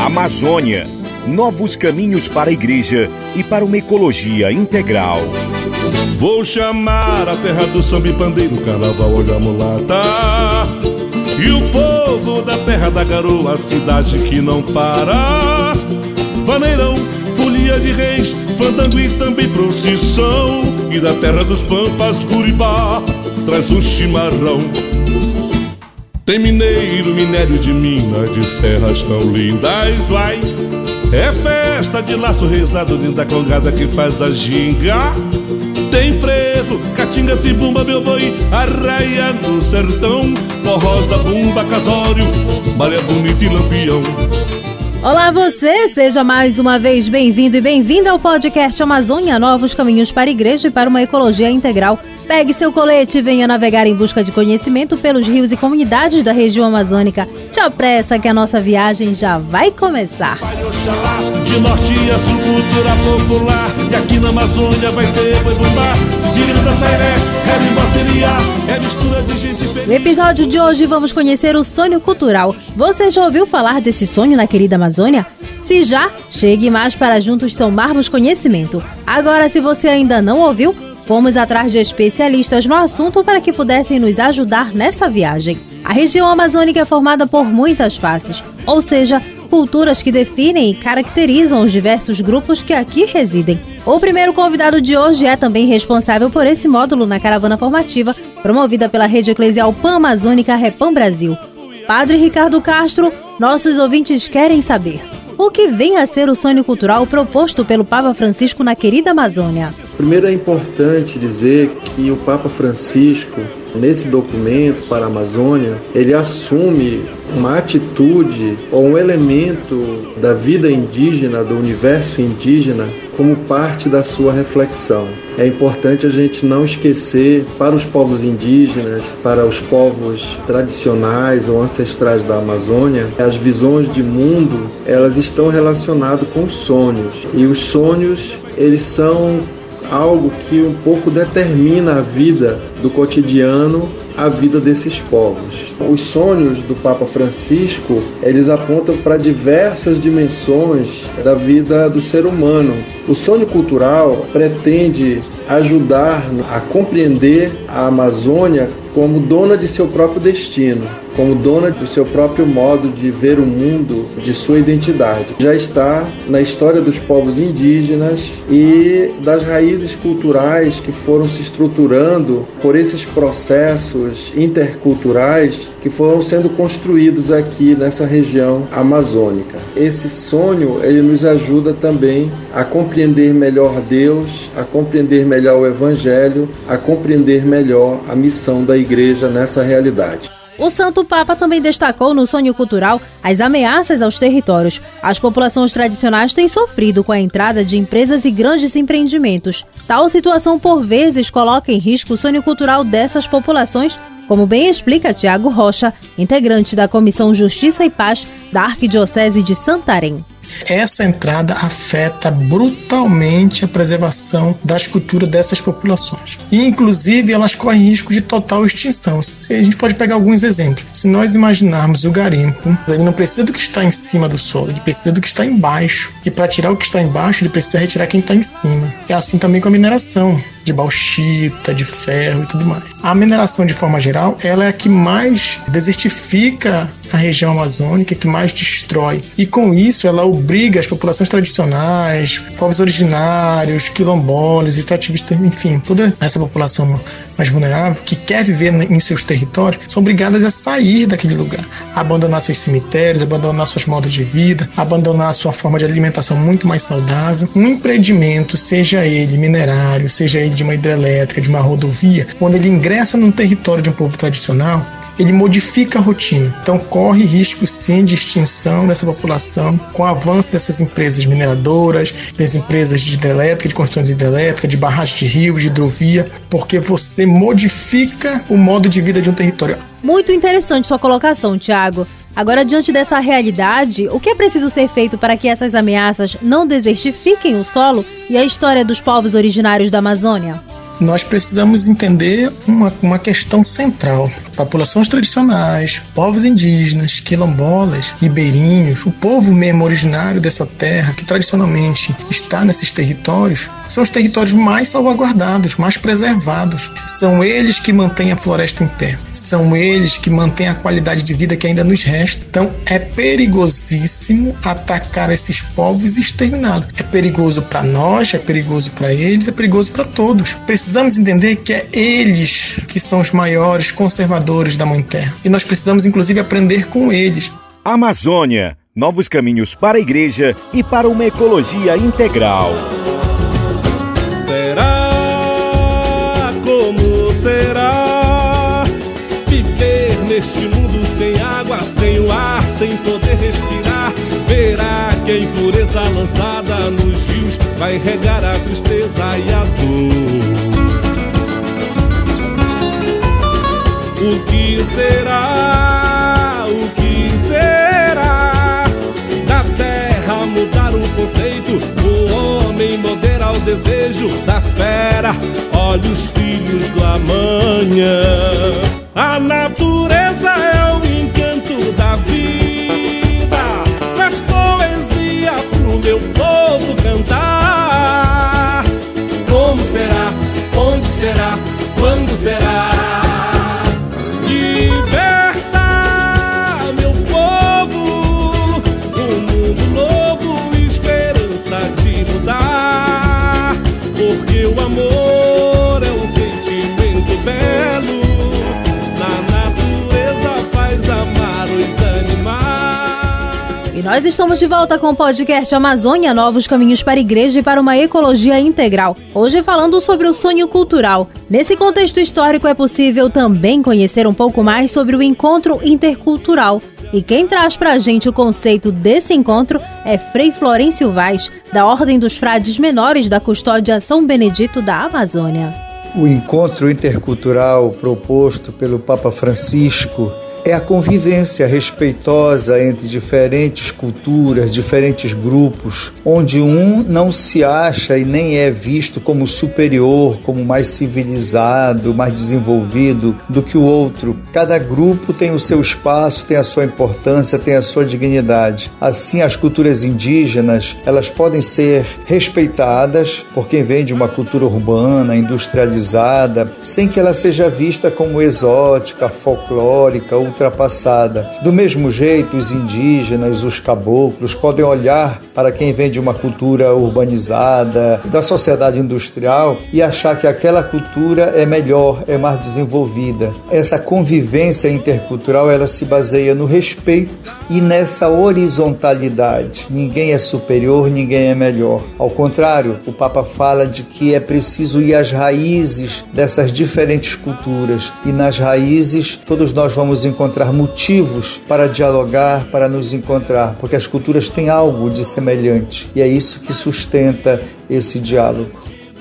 Amazônia. Novos caminhos para a igreja e para uma ecologia integral. Vou chamar a terra do samba e pandeiro, carnaval, olha a mulata. E o povo da terra da garoa, cidade que não para. Vaneirão, folia de reis, fandango e também procissão. E da terra dos pampas, Curibá, traz o chimarrão. Tem mineiro, minério de mina, de serras tão lindas, vai. É festa de laço rezado, linda congada que faz a ginga. Tem frevo, catinga, tibumba, meu boi, arraia no sertão. Forrosa, bumba, casório, malha bonita e lampião. Olá você, seja mais uma vez bem-vindo e bem-vinda ao podcast Amazônia Novos Caminhos para a Igreja e para uma Ecologia Integral. Pegue seu colete e venha navegar em busca de conhecimento pelos rios e comunidades da região amazônica. Te apressa que a nossa viagem já vai começar. De norte a sul, cultura popular. E aqui na Amazônia vai ter. Ciranda, sairé, é mistura de gente feliz. No episódio de hoje vamos conhecer o sonho cultural. Você já ouviu falar desse sonho na querida Amazônia? Se já, chegue mais para juntos somarmos conhecimento. Agora, se você ainda não ouviu, fomos atrás de especialistas no assunto para que pudessem nos ajudar nessa viagem. A região amazônica é formada por muitas faces, ou seja, culturas que definem e caracterizam os diversos grupos que aqui residem. O primeiro convidado de hoje é também responsável por esse módulo na caravana formativa, promovida pela Rede Eclesial Pan-Amazônica Repam Brasil. Padre Ricardo Castro, nossos ouvintes querem saber o que vem a ser o sonho cultural proposto pelo Papa Francisco na querida Amazônia. Primeiro é importante dizer que o Papa Francisco, nesse documento para a Amazônia, ele assume uma atitude ou um elemento da vida indígena, do universo indígena, como parte da sua reflexão. É importante a gente não esquecer para os povos indígenas, para os povos tradicionais ou ancestrais da Amazônia, as visões de mundo, elas estão relacionadas com sonhos. E os sonhos, eles são algo que um pouco determina a vida do cotidiano a vida desses povos. Os sonhos do Papa Francisco, eles apontam para diversas dimensões da vida do ser humano. O sonho cultural pretende ajudar a compreender a Amazônia como dona de seu próprio destino, como dona do seu próprio modo de ver o mundo, de sua identidade. Já está na história dos povos indígenas e das raízes culturais que foram se estruturando por esses processos interculturais que foram sendo construídos aqui nessa região amazônica. Esse sonho ele nos ajuda também a compreender melhor Deus, a compreender melhor o Evangelho, a compreender melhor a missão da Igreja nessa realidade. O Santo Papa também destacou no sonho cultural as ameaças aos territórios. As populações tradicionais têm sofrido com a entrada de empresas e grandes empreendimentos. Tal situação, por vezes, coloca em risco o sonho cultural dessas populações, como bem explica Tiago Rocha, integrante da Comissão Justiça e Paz da Arquidiocese de Santarém essa entrada afeta brutalmente a preservação das culturas dessas populações. E, inclusive, elas correm risco de total extinção. A gente pode pegar alguns exemplos. Se nós imaginarmos o garimpo, ele não precisa do que está em cima do solo, ele precisa do que está embaixo. E para tirar o que está embaixo, ele precisa retirar quem está em cima. É assim também com a mineração de bauxita, de ferro e tudo mais. A mineração, de forma geral, ela é a que mais desertifica a região amazônica, que mais destrói. E com isso, ela obriga as populações tradicionais, povos originários, quilombolas, extrativistas, enfim, toda essa população mais vulnerável que quer viver em seus territórios, são obrigadas a sair daquele lugar, abandonar seus cemitérios, abandonar suas modos de vida, abandonar sua forma de alimentação muito mais saudável. Um empreendimento, seja ele minerário, seja ele de uma hidrelétrica, de uma rodovia, quando ele ingressa num território de um povo tradicional, ele modifica a rotina. Então corre risco sim de extinção dessa população com a avanço dessas empresas mineradoras, das empresas de hidrelétrica, de construção de hidrelétrica, de barragem de rios, de hidrovia, porque você modifica o modo de vida de um território. Muito interessante sua colocação, Tiago. Agora, diante dessa realidade, o que é preciso ser feito para que essas ameaças não desertifiquem o solo e a história dos povos originários da Amazônia? nós precisamos entender uma, uma questão central. Populações tradicionais, povos indígenas, quilombolas, ribeirinhos, o povo mesmo originário dessa terra, que tradicionalmente está nesses territórios, são os territórios mais salvaguardados, mais preservados. São eles que mantêm a floresta em pé. São eles que mantêm a qualidade de vida que ainda nos resta. Então é perigosíssimo atacar esses povos e exterminá-los. É perigoso para nós, é perigoso para eles, é perigoso para todos. Precisamos entender que é eles que são os maiores conservadores da Mãe Terra. E nós precisamos, inclusive, aprender com eles. Amazônia novos caminhos para a igreja e para uma ecologia integral. Neste mundo sem água, sem o ar, sem poder respirar? Verá que a impureza lançada nos rios vai regar a tristeza e a dor. O que será? O que será? Da terra mudar o conceito, o homem modera o desejo da fera. Olha os filhos do amanhã. A natureza é o encanto da vida. Traz poesia pro meu povo cantar. Como será? Onde será? Quando será? Nós estamos de volta com o podcast Amazônia Novos Caminhos para a Igreja e para uma Ecologia Integral. Hoje falando sobre o sonho cultural. Nesse contexto histórico é possível também conhecer um pouco mais sobre o encontro intercultural. E quem traz para a gente o conceito desse encontro é Frei Florencio Vaz, da Ordem dos Frades Menores da Custódia São Benedito da Amazônia. O encontro intercultural proposto pelo Papa Francisco é a convivência respeitosa entre diferentes culturas, diferentes grupos, onde um não se acha e nem é visto como superior, como mais civilizado, mais desenvolvido do que o outro. Cada grupo tem o seu espaço, tem a sua importância, tem a sua dignidade. Assim, as culturas indígenas, elas podem ser respeitadas por quem vem de uma cultura urbana, industrializada, sem que ela seja vista como exótica, folclórica ou ultrapassada. Do mesmo jeito, os indígenas, os caboclos podem olhar para quem vem de uma cultura urbanizada, da sociedade industrial e achar que aquela cultura é melhor, é mais desenvolvida. Essa convivência intercultural ela se baseia no respeito e nessa horizontalidade. Ninguém é superior, ninguém é melhor. Ao contrário, o Papa fala de que é preciso ir às raízes dessas diferentes culturas e nas raízes todos nós vamos encontrar motivos para dialogar, para nos encontrar, porque as culturas têm algo de semelhante e é isso que sustenta esse diálogo.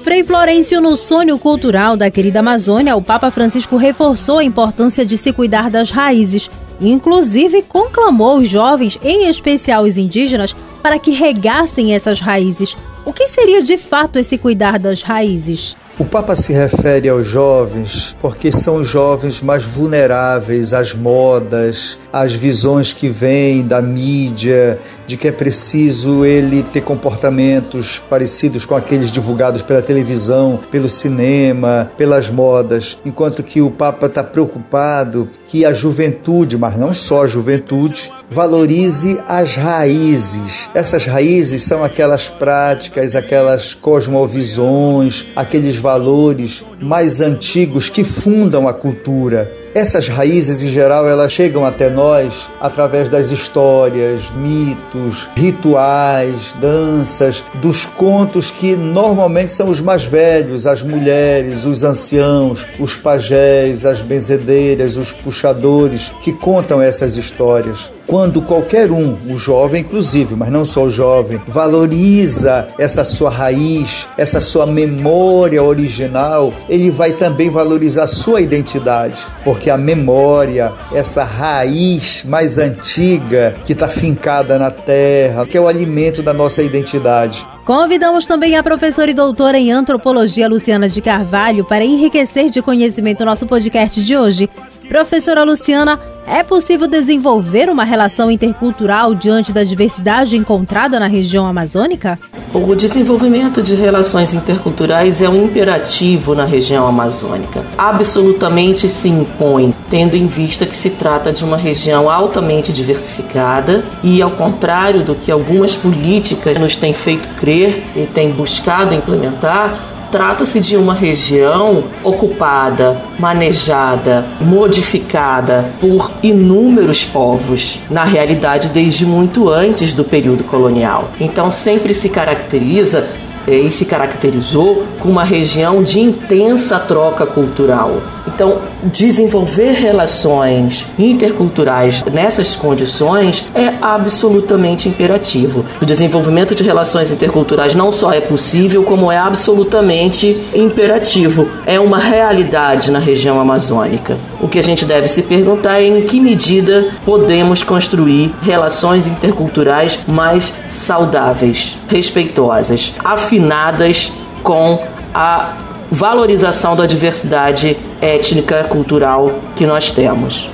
Frei Florencio, no sonho cultural da querida Amazônia, o Papa Francisco reforçou a importância de se cuidar das raízes. Inclusive, conclamou os jovens, em especial os indígenas, para que regassem essas raízes. O que seria de fato esse cuidar das raízes? O Papa se refere aos jovens porque são os jovens mais vulneráveis às modas, às visões que vêm da mídia, de que é preciso ele ter comportamentos parecidos com aqueles divulgados pela televisão, pelo cinema, pelas modas, enquanto que o Papa está preocupado que a juventude, mas não só a juventude, valorize as raízes. Essas raízes são aquelas práticas, aquelas cosmovisões, aqueles valores mais antigos que fundam a cultura. Essas raízes, em geral, elas chegam até nós através das histórias, mitos, rituais, danças, dos contos que normalmente são os mais velhos, as mulheres, os anciãos, os pajés, as benzedeiras, os puxadores, que contam essas histórias. Quando qualquer um, o jovem inclusive, mas não só o jovem, valoriza essa sua raiz, essa sua memória original, ele vai também valorizar sua identidade, porque a memória, essa raiz mais antiga que está fincada na terra, que é o alimento da nossa identidade. Convidamos também a professora e doutora em antropologia Luciana de Carvalho para enriquecer de conhecimento o nosso podcast de hoje. Professora Luciana, é possível desenvolver uma relação intercultural diante da diversidade encontrada na região amazônica? O desenvolvimento de relações interculturais é um imperativo na região amazônica. Absolutamente se impõe, tendo em vista que se trata de uma região altamente diversificada e, ao contrário do que algumas políticas nos têm feito crer e têm buscado implementar, Trata-se de uma região ocupada, manejada, modificada por inúmeros povos, na realidade desde muito antes do período colonial. Então sempre se caracteriza eh, e se caracterizou com uma região de intensa troca cultural então, desenvolver relações interculturais nessas condições é absolutamente imperativo. O desenvolvimento de relações interculturais não só é possível, como é absolutamente imperativo. É uma realidade na região amazônica. O que a gente deve se perguntar é em que medida podemos construir relações interculturais mais saudáveis, respeitosas, afinadas com a valorização da diversidade étnica, cultural que nós temos.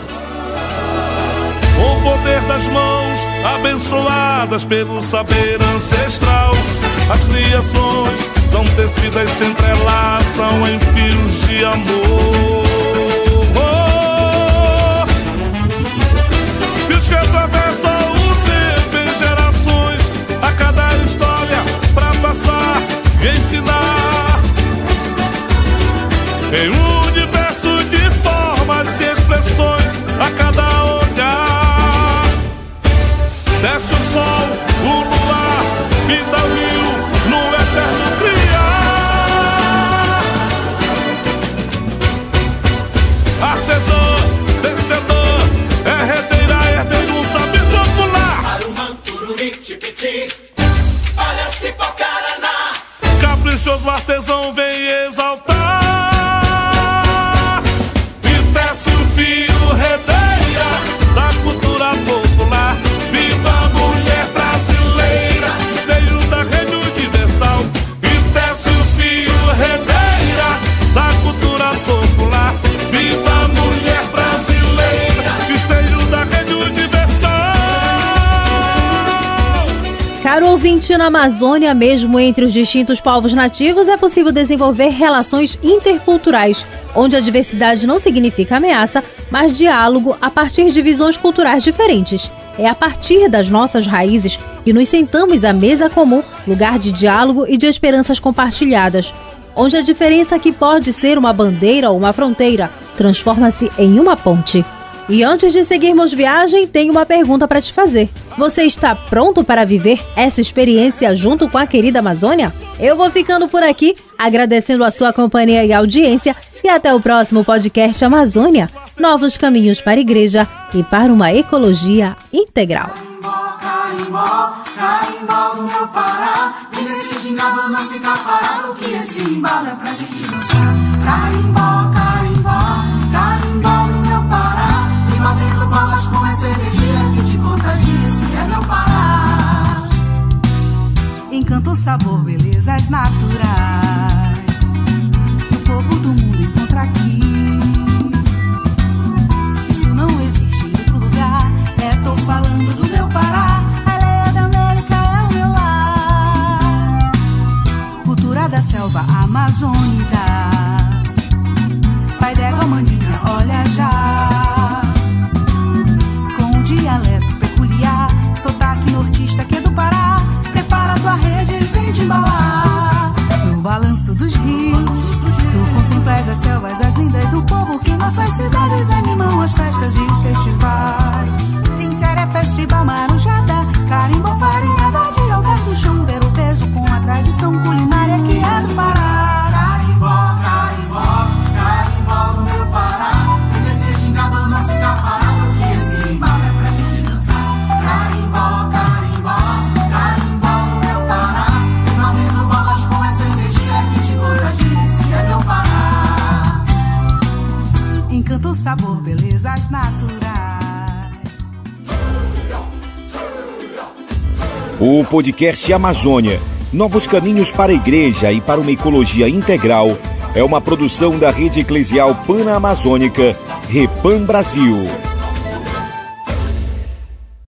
O poder das mãos abençoadas pelo saber ancestral, as criações são tecidas se entrelaçam em fios de amor. Fios que atravessam o tempo em gerações, a cada história para passar e ensinar. Um universo de formas e expressões ouvinte, na Amazônia, mesmo entre os distintos povos nativos, é possível desenvolver relações interculturais, onde a diversidade não significa ameaça, mas diálogo a partir de visões culturais diferentes. É a partir das nossas raízes que nos sentamos à mesa comum, lugar de diálogo e de esperanças compartilhadas, onde a diferença que pode ser uma bandeira ou uma fronteira transforma-se em uma ponte. E antes de seguirmos viagem, tenho uma pergunta para te fazer. Você está pronto para viver essa experiência junto com a querida Amazônia? Eu vou ficando por aqui, agradecendo a sua companhia e audiência. E até o próximo podcast Amazônia Novos caminhos para a igreja e para uma ecologia integral. Carimbó, carimbó meu Pará. Encanto, sabor, belezas naturais. Te embalar no balanço dos rios. Tu contemplas as selvas, as lindas do povo que nossas cidades animam as festas e os festivais. Tem festa e marujada, carimbó farinhada de algar do chão, ver o peso com a tradição culinária que é do Pará. Sabor, belezas naturais. O podcast Amazônia Novos Caminhos para a Igreja e para uma Ecologia Integral é uma produção da Rede Eclesial Pana-Amazônica, Repam Brasil.